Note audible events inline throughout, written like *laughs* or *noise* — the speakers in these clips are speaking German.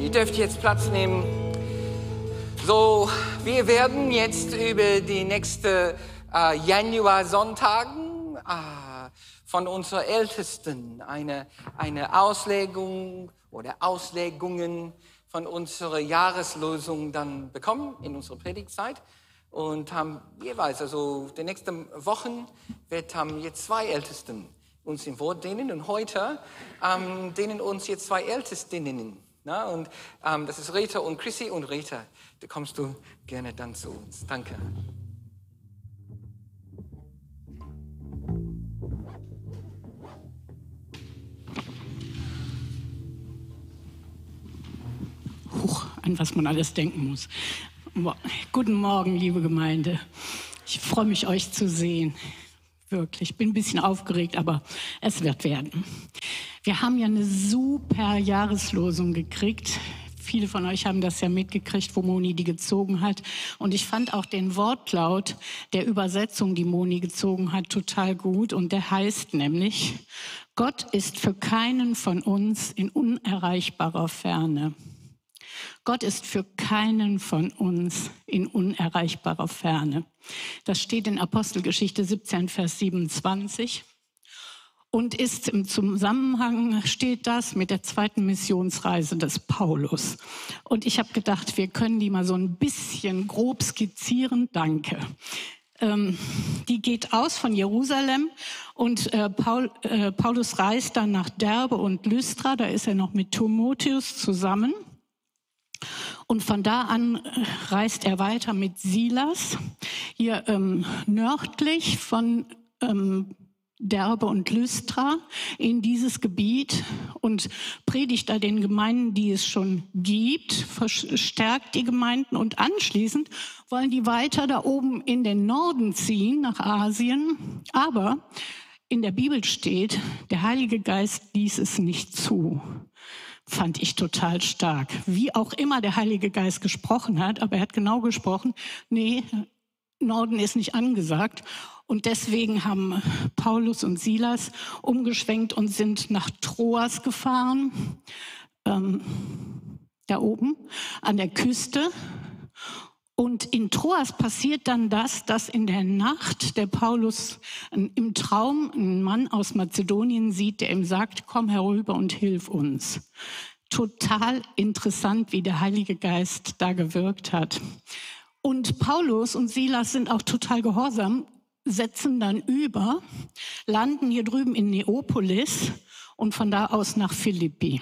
Ihr dürft jetzt Platz nehmen. So, wir werden jetzt über die nächsten äh, Januar-Sonntagen äh, von unseren Ältesten eine, eine Auslegung oder Auslegungen von unserer Jahreslosung dann bekommen in unserer Predigtzeit und haben jeweils, also die nächsten Wochen wird haben jetzt zwei Ältesten uns im Wort dienen und heute ähm, dienen uns jetzt zwei Ältestinnen. Na, und ähm, das ist Rita und Chrissy und Rita, da kommst du gerne dann zu uns. Danke. Huch, an was man alles denken muss. Guten Morgen, liebe Gemeinde. Ich freue mich, euch zu sehen. Wirklich. Ich bin ein bisschen aufgeregt, aber es wird werden. Wir haben ja eine super Jahreslosung gekriegt. Viele von euch haben das ja mitgekriegt, wo Moni die gezogen hat. Und ich fand auch den Wortlaut der Übersetzung, die Moni gezogen hat, total gut. Und der heißt nämlich, Gott ist für keinen von uns in unerreichbarer Ferne. Gott ist für keinen von uns in unerreichbarer Ferne. Das steht in Apostelgeschichte 17, Vers 27. Und ist im Zusammenhang steht das mit der zweiten Missionsreise des Paulus. Und ich habe gedacht, wir können die mal so ein bisschen grob skizzieren. Danke. Ähm, die geht aus von Jerusalem und äh, Paul, äh, Paulus reist dann nach Derbe und Lystra. Da ist er noch mit Timotheus zusammen. Und von da an äh, reist er weiter mit Silas, hier ähm, nördlich von ähm, Derbe und Lystra in dieses Gebiet und predigt da den Gemeinden, die es schon gibt, verstärkt die Gemeinden und anschließend wollen die weiter da oben in den Norden ziehen, nach Asien. Aber in der Bibel steht, der Heilige Geist ließ es nicht zu fand ich total stark. Wie auch immer der Heilige Geist gesprochen hat, aber er hat genau gesprochen, nee, Norden ist nicht angesagt. Und deswegen haben Paulus und Silas umgeschwenkt und sind nach Troas gefahren, ähm, da oben an der Küste. Und in Troas passiert dann das, dass in der Nacht der Paulus im Traum einen Mann aus Mazedonien sieht, der ihm sagt, komm herüber und hilf uns. Total interessant, wie der Heilige Geist da gewirkt hat. Und Paulus und Silas sind auch total gehorsam, setzen dann über, landen hier drüben in Neapolis und von da aus nach Philippi.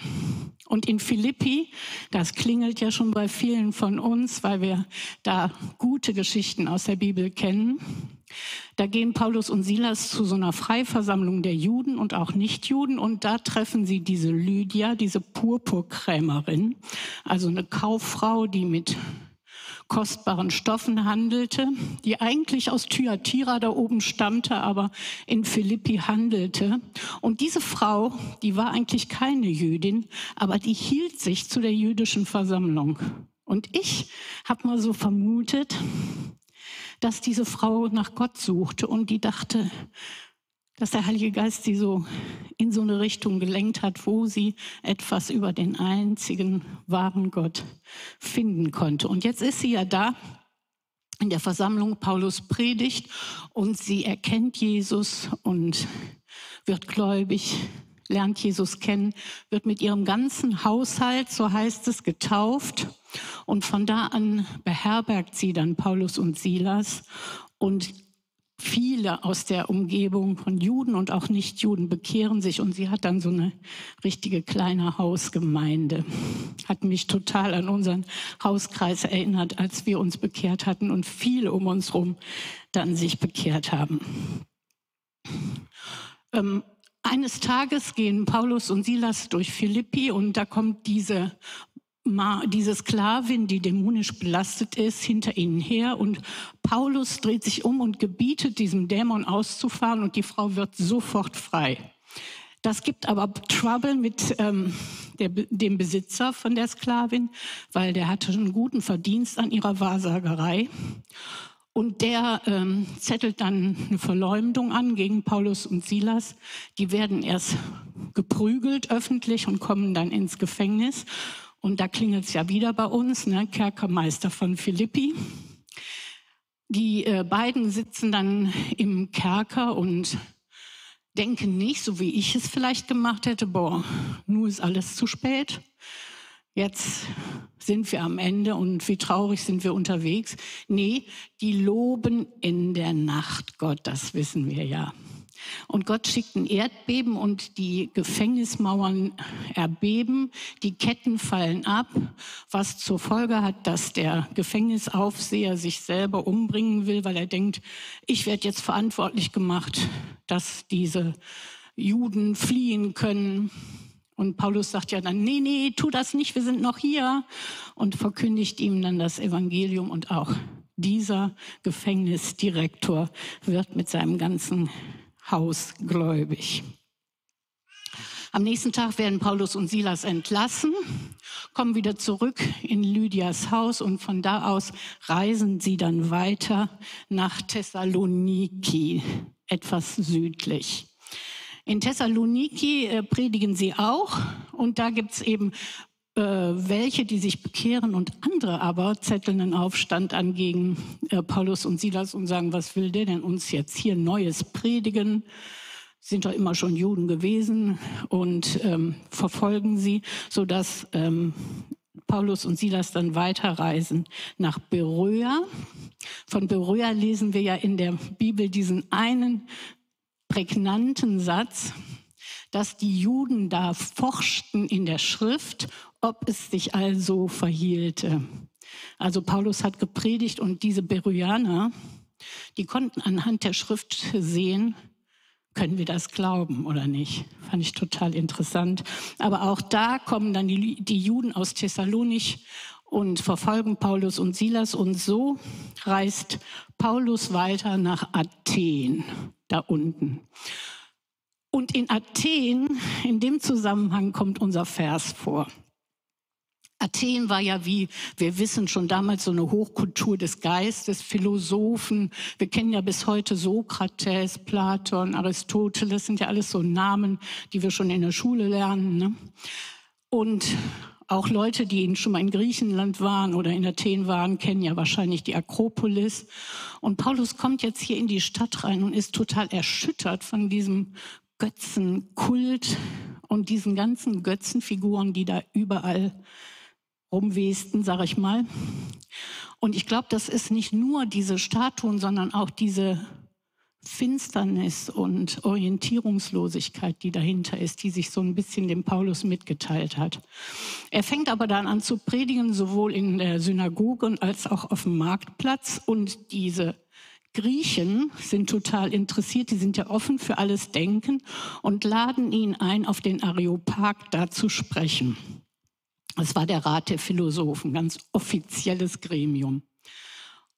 Und in Philippi, das klingelt ja schon bei vielen von uns, weil wir da gute Geschichten aus der Bibel kennen. Da gehen Paulus und Silas zu so einer Freiversammlung der Juden und auch Nichtjuden und da treffen sie diese Lydia, diese Purpurkrämerin, also eine Kauffrau, die mit kostbaren Stoffen handelte, die eigentlich aus Thyatira da oben stammte, aber in Philippi handelte. Und diese Frau, die war eigentlich keine Jüdin, aber die hielt sich zu der jüdischen Versammlung. Und ich habe mal so vermutet, dass diese Frau nach Gott suchte und die dachte, dass der Heilige Geist sie so in so eine Richtung gelenkt hat, wo sie etwas über den einzigen wahren Gott finden konnte. Und jetzt ist sie ja da in der Versammlung, Paulus predigt und sie erkennt Jesus und wird gläubig, lernt Jesus kennen, wird mit ihrem ganzen Haushalt, so heißt es, getauft. Und von da an beherbergt sie dann Paulus und Silas und viele aus der Umgebung von Juden und auch Nichtjuden bekehren sich und sie hat dann so eine richtige kleine Hausgemeinde. Hat mich total an unseren Hauskreis erinnert, als wir uns bekehrt hatten und viele um uns herum dann sich bekehrt haben. Ähm, eines Tages gehen Paulus und Silas durch Philippi und da kommt diese diese Sklavin, die dämonisch belastet ist, hinter ihnen her und Paulus dreht sich um und gebietet diesem Dämon auszufahren und die Frau wird sofort frei. Das gibt aber Trouble mit ähm, der, dem Besitzer von der Sklavin, weil der hatte einen guten Verdienst an ihrer Wahrsagerei. Und der ähm, zettelt dann eine Verleumdung an gegen Paulus und Silas. Die werden erst geprügelt öffentlich und kommen dann ins Gefängnis. Und da klingelt es ja wieder bei uns, ne? Kerkermeister von Philippi. Die äh, beiden sitzen dann im Kerker und denken nicht, so wie ich es vielleicht gemacht hätte, boah, nur ist alles zu spät. Jetzt sind wir am Ende und wie traurig sind wir unterwegs. Nee, die loben in der Nacht Gott, das wissen wir ja. Und Gott schickt ein Erdbeben und die Gefängnismauern erbeben, die Ketten fallen ab, was zur Folge hat, dass der Gefängnisaufseher sich selber umbringen will, weil er denkt, ich werde jetzt verantwortlich gemacht, dass diese Juden fliehen können. Und Paulus sagt ja dann, nee, nee, tu das nicht, wir sind noch hier. Und verkündigt ihm dann das Evangelium und auch dieser Gefängnisdirektor wird mit seinem ganzen Haus gläubig. Am nächsten Tag werden Paulus und Silas entlassen, kommen wieder zurück in Lydias Haus und von da aus reisen sie dann weiter nach Thessaloniki, etwas südlich. In Thessaloniki äh, predigen sie auch und da gibt's eben äh, welche, die sich bekehren und andere aber zetteln einen Aufstand an gegen äh, Paulus und Silas und sagen, was will der denn uns jetzt hier Neues predigen? Sind doch immer schon Juden gewesen und ähm, verfolgen sie, sodass ähm, Paulus und Silas dann weiterreisen nach Beröa. Von Beröa lesen wir ja in der Bibel diesen einen prägnanten Satz, dass die Juden da forschten in der Schrift ob es sich also verhielte. Also Paulus hat gepredigt und diese Beryaner, die konnten anhand der Schrift sehen, können wir das glauben oder nicht? Fand ich total interessant. Aber auch da kommen dann die, die Juden aus Thessalonich und verfolgen Paulus und Silas. Und so reist Paulus weiter nach Athen, da unten. Und in Athen, in dem Zusammenhang kommt unser Vers vor. Athen war ja, wie wir wissen, schon damals so eine Hochkultur des Geistes, Philosophen. Wir kennen ja bis heute Sokrates, Platon, Aristoteles, sind ja alles so Namen, die wir schon in der Schule lernen. Ne? Und auch Leute, die schon mal in Griechenland waren oder in Athen waren, kennen ja wahrscheinlich die Akropolis. Und Paulus kommt jetzt hier in die Stadt rein und ist total erschüttert von diesem Götzenkult und diesen ganzen Götzenfiguren, die da überall rumwesten, sage ich mal. Und ich glaube, das ist nicht nur diese Statuen, sondern auch diese Finsternis und Orientierungslosigkeit, die dahinter ist, die sich so ein bisschen dem Paulus mitgeteilt hat. Er fängt aber dann an zu predigen, sowohl in der Synagoge als auch auf dem Marktplatz. Und diese Griechen sind total interessiert, die sind ja offen für alles Denken und laden ihn ein, auf den Areopag da zu sprechen. Es war der Rat der Philosophen, ganz offizielles Gremium.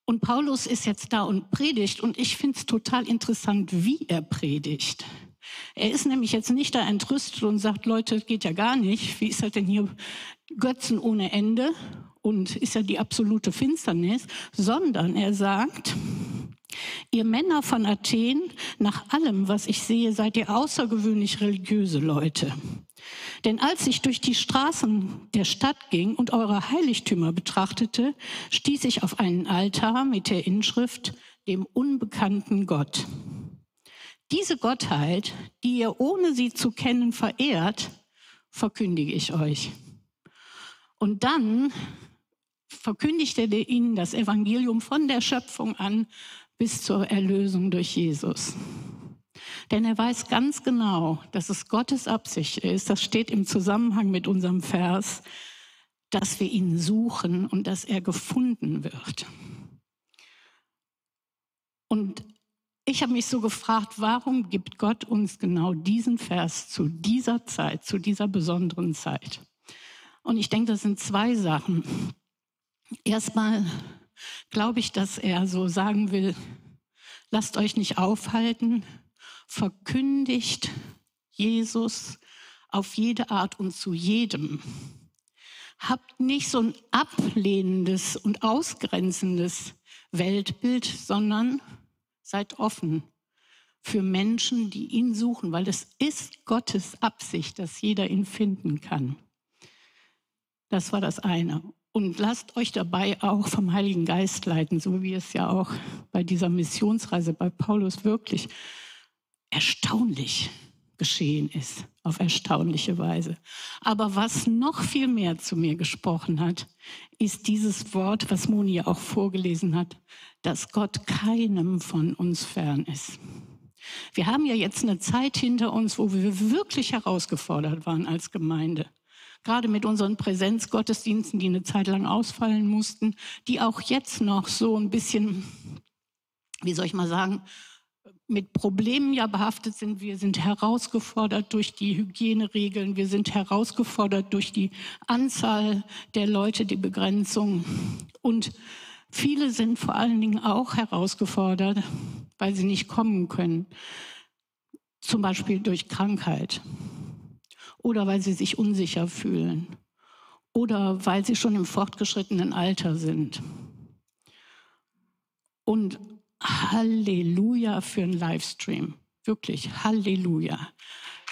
Und Paulus ist jetzt da und predigt und ich finde es total interessant, wie er predigt. Er ist nämlich jetzt nicht da entrüstet und sagt, Leute, das geht ja gar nicht. Wie ist das denn hier? Götzen ohne Ende und ist ja die absolute Finsternis, sondern er sagt, Ihr Männer von Athen, nach allem, was ich sehe, seid ihr außergewöhnlich religiöse Leute. Denn als ich durch die Straßen der Stadt ging und eure Heiligtümer betrachtete, stieß ich auf einen Altar mit der Inschrift dem unbekannten Gott. Diese Gottheit, die ihr ohne sie zu kennen verehrt, verkündige ich euch. Und dann verkündigte er ihnen das Evangelium von der Schöpfung an bis zur Erlösung durch Jesus. Denn er weiß ganz genau, dass es Gottes Absicht ist, das steht im Zusammenhang mit unserem Vers, dass wir ihn suchen und dass er gefunden wird. Und ich habe mich so gefragt, warum gibt Gott uns genau diesen Vers zu dieser Zeit, zu dieser besonderen Zeit? Und ich denke, das sind zwei Sachen. Erstmal glaube ich, dass er so sagen will, lasst euch nicht aufhalten verkündigt Jesus auf jede Art und zu jedem. Habt nicht so ein ablehnendes und ausgrenzendes Weltbild, sondern seid offen für Menschen, die ihn suchen, weil es ist Gottes Absicht, dass jeder ihn finden kann. Das war das eine. Und lasst euch dabei auch vom Heiligen Geist leiten, so wie es ja auch bei dieser Missionsreise bei Paulus wirklich erstaunlich geschehen ist, auf erstaunliche Weise. Aber was noch viel mehr zu mir gesprochen hat, ist dieses Wort, was Moni auch vorgelesen hat, dass Gott keinem von uns fern ist. Wir haben ja jetzt eine Zeit hinter uns, wo wir wirklich herausgefordert waren als Gemeinde gerade mit unseren Präsenzgottesdiensten, die eine Zeit lang ausfallen mussten, die auch jetzt noch so ein bisschen, wie soll ich mal sagen, mit Problemen ja behaftet sind. Wir sind herausgefordert durch die Hygieneregeln, wir sind herausgefordert durch die Anzahl der Leute, die Begrenzung. Und viele sind vor allen Dingen auch herausgefordert, weil sie nicht kommen können, zum Beispiel durch Krankheit oder weil sie sich unsicher fühlen oder weil sie schon im fortgeschrittenen Alter sind. Und Halleluja für einen Livestream. Wirklich, Halleluja.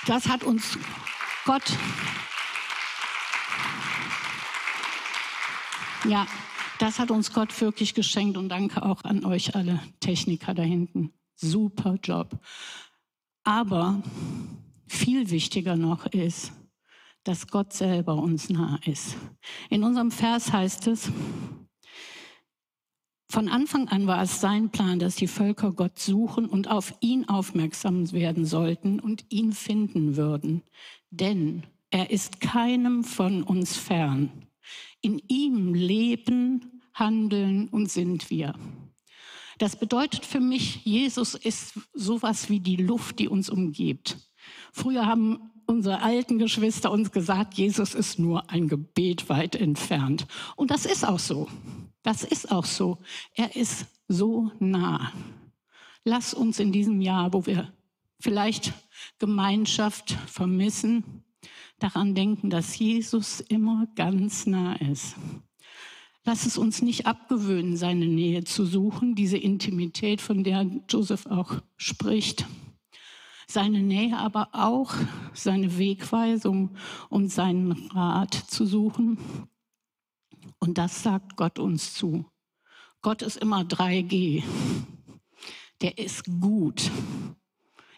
Das hat uns Gott. Ja, das hat uns Gott wirklich geschenkt und danke auch an euch alle Techniker da hinten. Super Job. Aber viel wichtiger noch ist, dass Gott selber uns nah ist. In unserem Vers heißt es, von Anfang an war es sein Plan, dass die Völker Gott suchen und auf ihn aufmerksam werden sollten und ihn finden würden. Denn er ist keinem von uns fern. In ihm leben, handeln und sind wir. Das bedeutet für mich, Jesus ist sowas wie die Luft, die uns umgibt. Früher haben unsere alten Geschwister uns gesagt, Jesus ist nur ein Gebet weit entfernt. Und das ist auch so. Das ist auch so. Er ist so nah. Lass uns in diesem Jahr, wo wir vielleicht Gemeinschaft vermissen, daran denken, dass Jesus immer ganz nah ist. Lass es uns nicht abgewöhnen, seine Nähe zu suchen, diese Intimität, von der Joseph auch spricht seine Nähe, aber auch seine Wegweisung und seinen Rat zu suchen. Und das sagt Gott uns zu. Gott ist immer 3G. Der ist gut.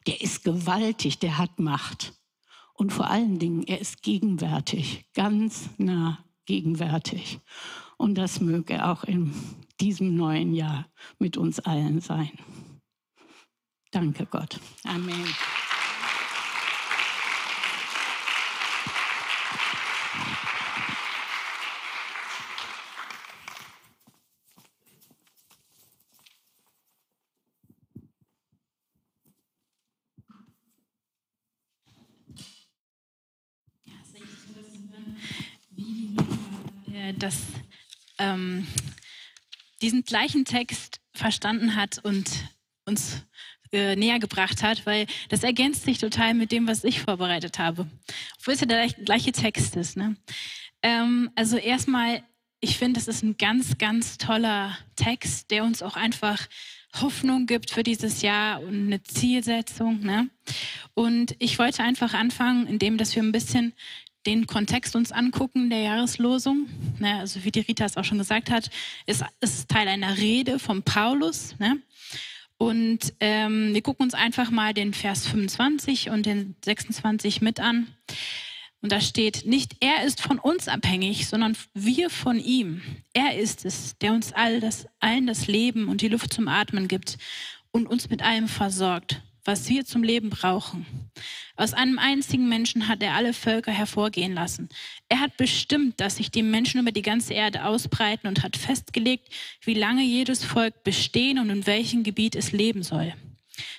Der ist gewaltig. Der hat Macht. Und vor allen Dingen, er ist gegenwärtig, ganz nah gegenwärtig. Und das möge auch in diesem neuen Jahr mit uns allen sein. Danke Gott. Amen. dass ähm, diesen gleichen Text verstanden hat und uns äh, näher gebracht hat, weil das ergänzt sich total mit dem, was ich vorbereitet habe. Obwohl es ja der gleiche Text ist. Ne? Ähm, also erstmal, ich finde, das ist ein ganz, ganz toller Text, der uns auch einfach Hoffnung gibt für dieses Jahr und eine Zielsetzung. Ne? Und ich wollte einfach anfangen, indem dass wir ein bisschen den Kontext uns angucken der Jahreslosung. Ne? Also wie die Rita es auch schon gesagt hat, ist, ist Teil einer Rede von Paulus. Ne? Und ähm, wir gucken uns einfach mal den Vers 25 und den 26 mit an. Und da steht, nicht er ist von uns abhängig, sondern wir von ihm. Er ist es, der uns all das, allen das Leben und die Luft zum Atmen gibt und uns mit allem versorgt was wir zum Leben brauchen. Aus einem einzigen Menschen hat er alle Völker hervorgehen lassen. Er hat bestimmt, dass sich die Menschen über die ganze Erde ausbreiten und hat festgelegt, wie lange jedes Volk bestehen und in welchem Gebiet es leben soll.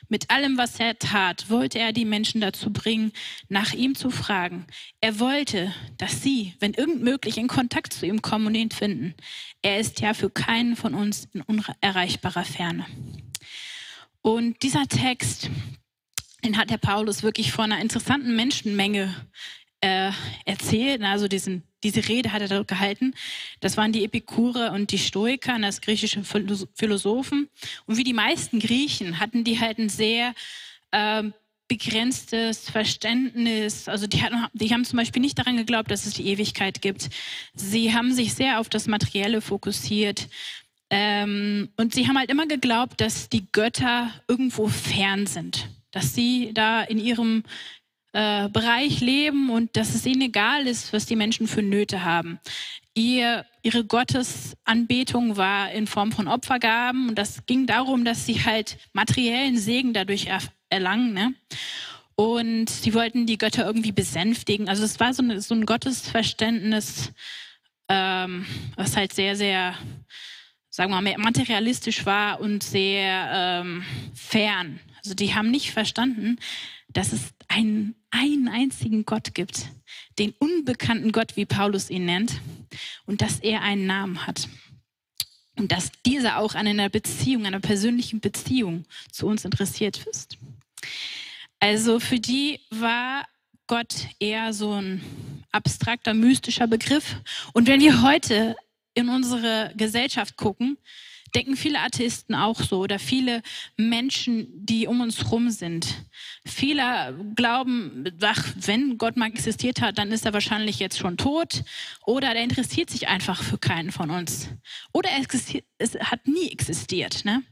Mit allem, was er tat, wollte er die Menschen dazu bringen, nach ihm zu fragen. Er wollte, dass sie, wenn irgend möglich, in Kontakt zu ihm kommen und ihn finden. Er ist ja für keinen von uns in unerreichbarer Ferne. Und dieser Text, den hat der Paulus wirklich vor einer interessanten Menschenmenge äh, erzählt. Also diesen, diese Rede hat er dort gehalten. Das waren die Epikure und die Stoiker, das griechische Philosophen. Und wie die meisten Griechen hatten die halt ein sehr äh, begrenztes Verständnis. Also die, hatten, die haben zum Beispiel nicht daran geglaubt, dass es die Ewigkeit gibt. Sie haben sich sehr auf das Materielle fokussiert. Ähm, und sie haben halt immer geglaubt, dass die Götter irgendwo fern sind. Dass sie da in ihrem äh, Bereich leben und dass es ihnen egal ist, was die Menschen für Nöte haben. Ihr, ihre Gottesanbetung war in Form von Opfergaben und das ging darum, dass sie halt materiellen Segen dadurch er, erlangen. Ne? Und sie wollten die Götter irgendwie besänftigen. Also es war so, eine, so ein Gottesverständnis, ähm, was halt sehr, sehr, sagen wir mal, materialistisch war und sehr ähm, fern. Also die haben nicht verstanden, dass es einen, einen einzigen Gott gibt, den unbekannten Gott, wie Paulus ihn nennt, und dass er einen Namen hat. Und dass dieser auch an einer Beziehung, einer persönlichen Beziehung zu uns interessiert ist. Also für die war Gott eher so ein abstrakter, mystischer Begriff. Und wenn wir heute in unsere Gesellschaft gucken, denken viele Atheisten auch so oder viele Menschen, die um uns herum sind. Viele glauben, ach, wenn Gott mal existiert hat, dann ist er wahrscheinlich jetzt schon tot oder der interessiert sich einfach für keinen von uns. Oder es hat nie existiert. Ne?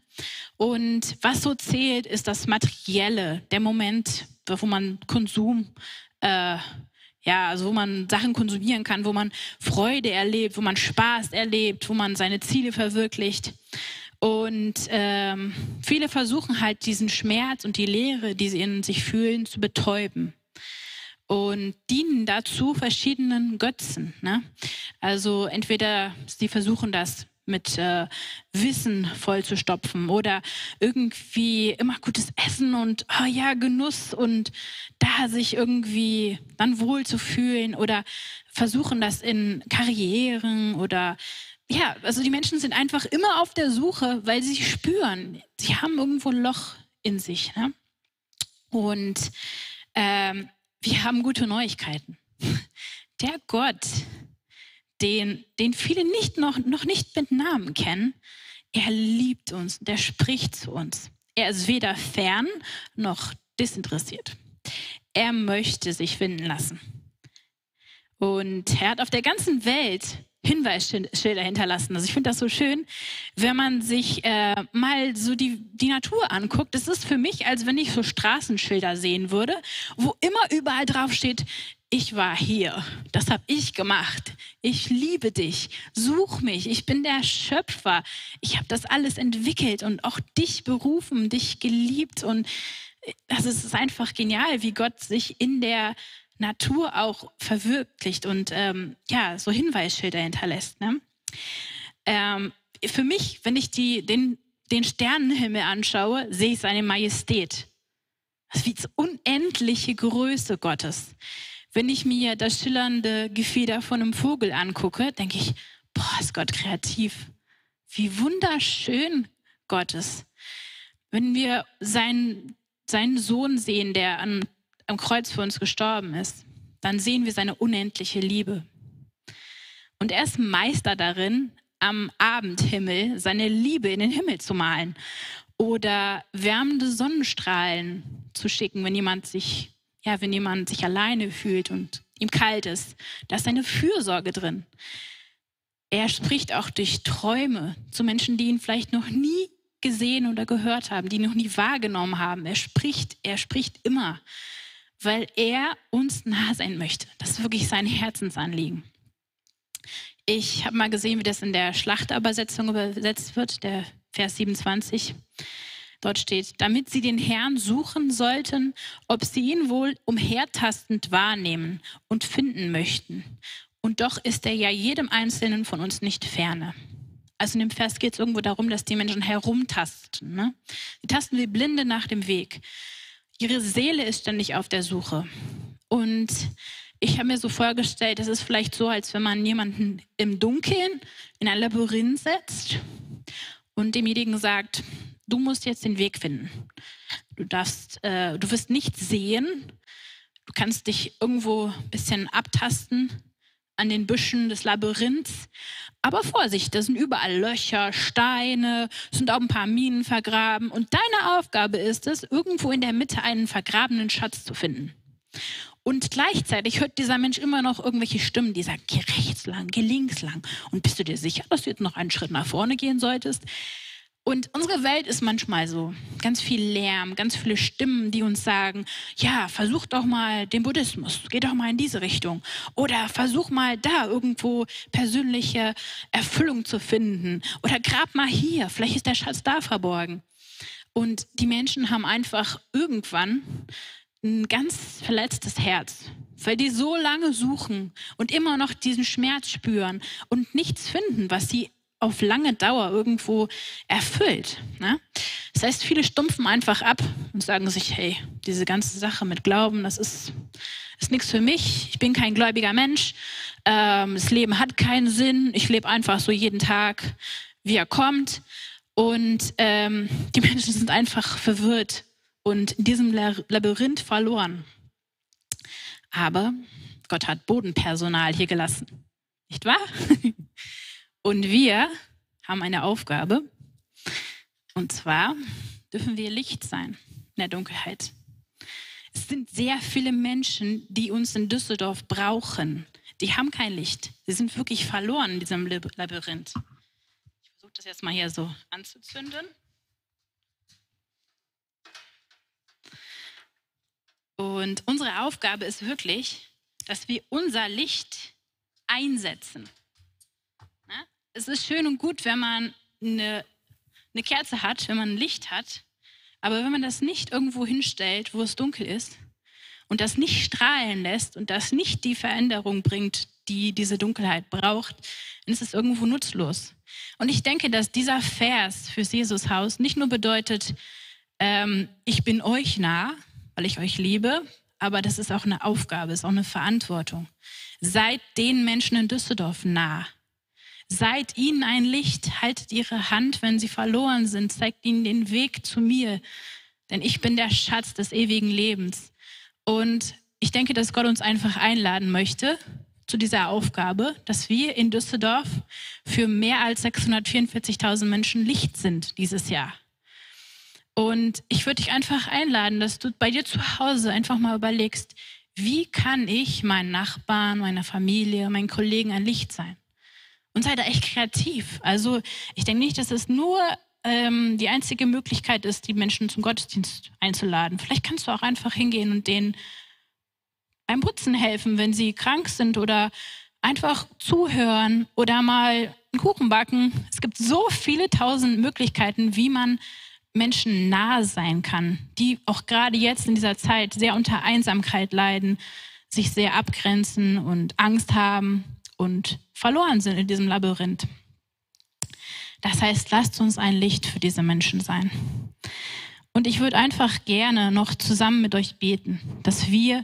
Und was so zählt, ist das Materielle, der Moment, wo man Konsum äh, ja, also wo man Sachen konsumieren kann, wo man Freude erlebt, wo man Spaß erlebt, wo man seine Ziele verwirklicht. Und ähm, viele versuchen halt diesen Schmerz und die Leere, die sie in sich fühlen, zu betäuben. Und dienen dazu verschiedenen Götzen. Ne? Also entweder sie versuchen das mit äh, Wissen vollzustopfen oder irgendwie immer gutes Essen und oh ja, Genuss und da sich irgendwie dann wohl zu fühlen oder versuchen das in Karrieren oder ja, also die Menschen sind einfach immer auf der Suche, weil sie spüren, sie haben irgendwo ein Loch in sich. Ne? Und ähm, wir haben gute Neuigkeiten. Der Gott, den, den viele nicht noch, noch nicht mit Namen kennen, er liebt uns, der spricht zu uns. Er ist weder fern noch disinteressiert. Er möchte sich finden lassen. Und er hat auf der ganzen Welt Hinweisschilder hinterlassen. Also ich finde das so schön, wenn man sich äh, mal so die, die Natur anguckt. Es ist für mich, als wenn ich so Straßenschilder sehen würde, wo immer überall drauf steht, ich war hier, das habe ich gemacht. Ich liebe dich, such mich, ich bin der Schöpfer. Ich habe das alles entwickelt und auch dich berufen, dich geliebt. Und also es ist einfach genial, wie Gott sich in der Natur auch verwirklicht und ähm, ja, so Hinweisschilder hinterlässt. Ne? Ähm, für mich, wenn ich die, den, den Sternenhimmel anschaue, sehe ich seine Majestät. Das ist die unendliche Größe Gottes. Wenn ich mir das schillernde Gefieder von einem Vogel angucke, denke ich, boah, ist Gott kreativ. Wie wunderschön Gott ist. Wenn wir seinen, seinen Sohn sehen, der an, am Kreuz für uns gestorben ist, dann sehen wir seine unendliche Liebe. Und er ist Meister darin, am Abendhimmel seine Liebe in den Himmel zu malen oder wärmende Sonnenstrahlen zu schicken, wenn jemand sich ja, wenn jemand sich alleine fühlt und ihm kalt ist, da ist eine Fürsorge drin. Er spricht auch durch Träume zu Menschen, die ihn vielleicht noch nie gesehen oder gehört haben, die ihn noch nie wahrgenommen haben. Er spricht, er spricht immer, weil er uns nah sein möchte. Das ist wirklich sein Herzensanliegen. Ich habe mal gesehen, wie das in der Schlachtübersetzung übersetzt wird, der Vers 27. Dort steht, damit sie den Herrn suchen sollten, ob sie ihn wohl umhertastend wahrnehmen und finden möchten. Und doch ist er ja jedem Einzelnen von uns nicht ferne. Also in dem Vers geht es irgendwo darum, dass die Menschen herumtasten. Ne? Sie tasten wie Blinde nach dem Weg. Ihre Seele ist ständig auf der Suche. Und ich habe mir so vorgestellt, es ist vielleicht so, als wenn man jemanden im Dunkeln in ein Labyrinth setzt und demjenigen sagt, du musst jetzt den Weg finden. Du darfst, äh, du wirst nicht sehen. Du kannst dich irgendwo ein bisschen abtasten, an den Büschen des Labyrinths. Aber Vorsicht, da sind überall Löcher, Steine, sind auch ein paar Minen vergraben. Und deine Aufgabe ist es, irgendwo in der Mitte einen vergrabenen Schatz zu finden. Und gleichzeitig hört dieser Mensch immer noch irgendwelche Stimmen, die sagen, geh rechts lang, geh links lang. Und bist du dir sicher, dass du jetzt noch einen Schritt nach vorne gehen solltest? Und unsere Welt ist manchmal so. Ganz viel Lärm, ganz viele Stimmen, die uns sagen, ja, versuch doch mal den Buddhismus, geh doch mal in diese Richtung. Oder versuch mal da irgendwo persönliche Erfüllung zu finden. Oder grab mal hier, vielleicht ist der Schatz da verborgen. Und die Menschen haben einfach irgendwann ein ganz verletztes Herz, weil die so lange suchen und immer noch diesen Schmerz spüren und nichts finden, was sie auf lange Dauer irgendwo erfüllt. Ne? Das heißt, viele stumpfen einfach ab und sagen sich, hey, diese ganze Sache mit Glauben, das ist, ist nichts für mich. Ich bin kein gläubiger Mensch. Ähm, das Leben hat keinen Sinn. Ich lebe einfach so jeden Tag, wie er kommt. Und ähm, die Menschen sind einfach verwirrt und in diesem Labyrinth verloren. Aber Gott hat Bodenpersonal hier gelassen. Nicht wahr? *laughs* Und wir haben eine Aufgabe. Und zwar dürfen wir Licht sein in der Dunkelheit. Es sind sehr viele Menschen, die uns in Düsseldorf brauchen. Die haben kein Licht. Sie sind wirklich verloren in diesem Labyrinth. Ich versuche das jetzt mal hier so anzuzünden. Und unsere Aufgabe ist wirklich, dass wir unser Licht einsetzen es ist schön und gut, wenn man eine, eine Kerze hat, wenn man ein Licht hat. Aber wenn man das nicht irgendwo hinstellt, wo es dunkel ist und das nicht strahlen lässt und das nicht die Veränderung bringt, die diese Dunkelheit braucht, dann ist es irgendwo nutzlos. Und ich denke, dass dieser Vers fürs Jesushaus nicht nur bedeutet, ähm, ich bin euch nah, weil ich euch liebe, aber das ist auch eine Aufgabe, ist auch eine Verantwortung. Seid den Menschen in Düsseldorf nah. Seid ihnen ein Licht, haltet ihre Hand, wenn sie verloren sind, zeigt ihnen den Weg zu mir, denn ich bin der Schatz des ewigen Lebens. Und ich denke, dass Gott uns einfach einladen möchte zu dieser Aufgabe, dass wir in Düsseldorf für mehr als 644.000 Menschen Licht sind dieses Jahr. Und ich würde dich einfach einladen, dass du bei dir zu Hause einfach mal überlegst, wie kann ich meinen Nachbarn, meiner Familie, meinen Kollegen ein Licht sein? Und sei da echt kreativ. Also ich denke nicht, dass es nur ähm, die einzige Möglichkeit ist, die Menschen zum Gottesdienst einzuladen. Vielleicht kannst du auch einfach hingehen und denen beim Putzen helfen, wenn sie krank sind oder einfach zuhören oder mal einen Kuchen backen. Es gibt so viele tausend Möglichkeiten, wie man Menschen nahe sein kann, die auch gerade jetzt in dieser Zeit sehr unter Einsamkeit leiden, sich sehr abgrenzen und Angst haben und verloren sind in diesem Labyrinth. Das heißt, lasst uns ein Licht für diese Menschen sein. Und ich würde einfach gerne noch zusammen mit euch beten, dass wir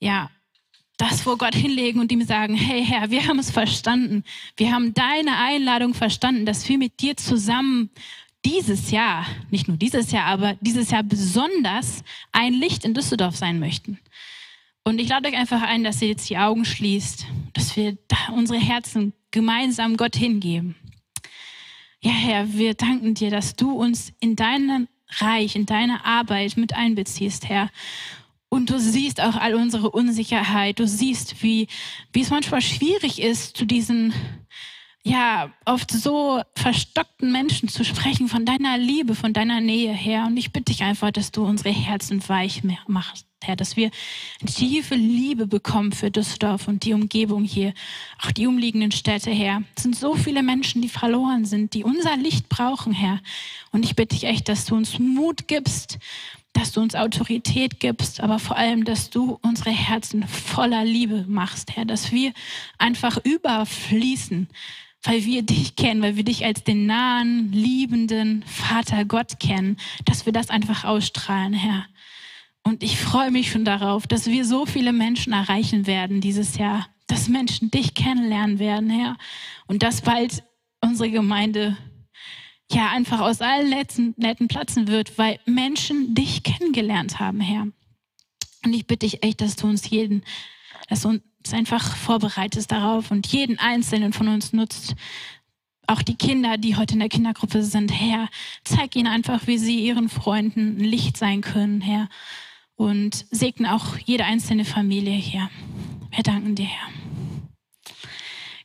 ja das vor Gott hinlegen und ihm sagen, hey Herr, wir haben es verstanden. Wir haben deine Einladung verstanden, dass wir mit dir zusammen dieses Jahr, nicht nur dieses Jahr, aber dieses Jahr besonders ein Licht in Düsseldorf sein möchten. Und ich lade euch einfach ein, dass ihr jetzt die Augen schließt, dass wir unsere Herzen gemeinsam Gott hingeben. Ja, Herr, wir danken dir, dass du uns in deinem Reich, in deine Arbeit mit einbeziehst, Herr. Und du siehst auch all unsere Unsicherheit. Du siehst, wie, wie es manchmal schwierig ist, zu diesen ja, oft so verstockten Menschen zu sprechen, von deiner Liebe, von deiner Nähe her. Und ich bitte dich einfach, dass du unsere Herzen weich machst, Herr, dass wir tiefe Liebe bekommen für Düsseldorf und die Umgebung hier, auch die umliegenden Städte, Herr. Es sind so viele Menschen, die verloren sind, die unser Licht brauchen, Herr. Und ich bitte dich echt, dass du uns Mut gibst, dass du uns Autorität gibst, aber vor allem, dass du unsere Herzen voller Liebe machst, Herr, dass wir einfach überfließen weil wir dich kennen, weil wir dich als den nahen, liebenden Vater Gott kennen, dass wir das einfach ausstrahlen, Herr. Und ich freue mich schon darauf, dass wir so viele Menschen erreichen werden dieses Jahr, dass Menschen dich kennenlernen werden, Herr. Und dass bald unsere Gemeinde ja einfach aus allen netten, netten platzen wird, weil Menschen dich kennengelernt haben, Herr. Und ich bitte dich echt, dass du uns jeden, dass uns uns einfach vorbereitest darauf und jeden Einzelnen von uns nutzt. Auch die Kinder, die heute in der Kindergruppe sind, Herr, zeig ihnen einfach, wie sie ihren Freunden ein Licht sein können, Herr. Und segne auch jede einzelne Familie, Herr. Wir danken dir, Herr.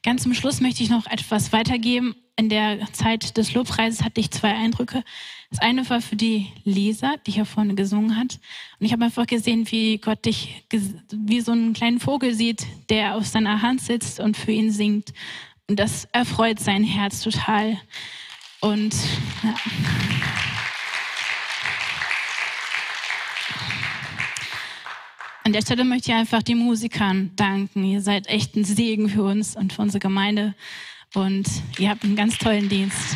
Ganz zum Schluss möchte ich noch etwas weitergeben. In der Zeit des Lobpreises hatte ich zwei Eindrücke. Das eine war für die Lisa, die hier vorne gesungen hat. Und ich habe einfach gesehen, wie Gott dich wie so einen kleinen Vogel sieht, der auf seiner Hand sitzt und für ihn singt. Und das erfreut sein Herz total. Und ja. An der Stelle möchte ich einfach den Musikern danken. Ihr seid echt ein Segen für uns und für unsere Gemeinde. Und ihr habt einen ganz tollen Dienst.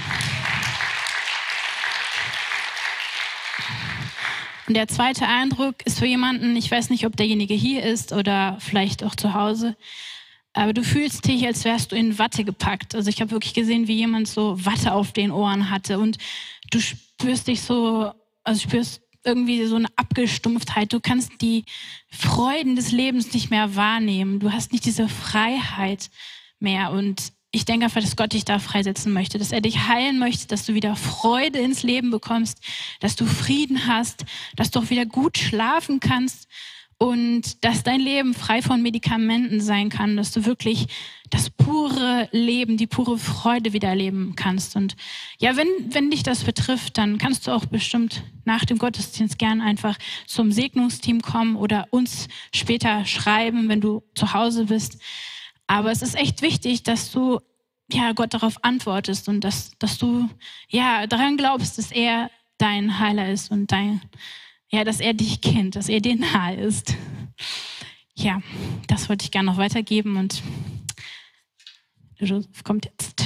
Und der zweite Eindruck ist für jemanden, ich weiß nicht, ob derjenige hier ist oder vielleicht auch zu Hause, aber du fühlst dich, als wärst du in Watte gepackt. Also ich habe wirklich gesehen, wie jemand so Watte auf den Ohren hatte und du spürst dich so, also spürst irgendwie so eine Abgestumpftheit. Du kannst die Freuden des Lebens nicht mehr wahrnehmen. Du hast nicht diese Freiheit mehr. Und ich denke einfach, dass Gott dich da freisetzen möchte, dass er dich heilen möchte, dass du wieder Freude ins Leben bekommst, dass du Frieden hast, dass du auch wieder gut schlafen kannst und dass dein Leben frei von Medikamenten sein kann, dass du wirklich das pure Leben, die pure Freude wieder erleben kannst. Und ja, wenn, wenn dich das betrifft, dann kannst du auch bestimmt nach dem Gottesdienst gern einfach zum Segnungsteam kommen oder uns später schreiben, wenn du zu Hause bist. Aber es ist echt wichtig, dass du ja Gott darauf antwortest und dass, dass du ja daran glaubst, dass er dein Heiler ist und dein ja, dass er dich kennt, dass er dir nahe ist. Ja, das wollte ich gerne noch weitergeben und Joseph kommt jetzt.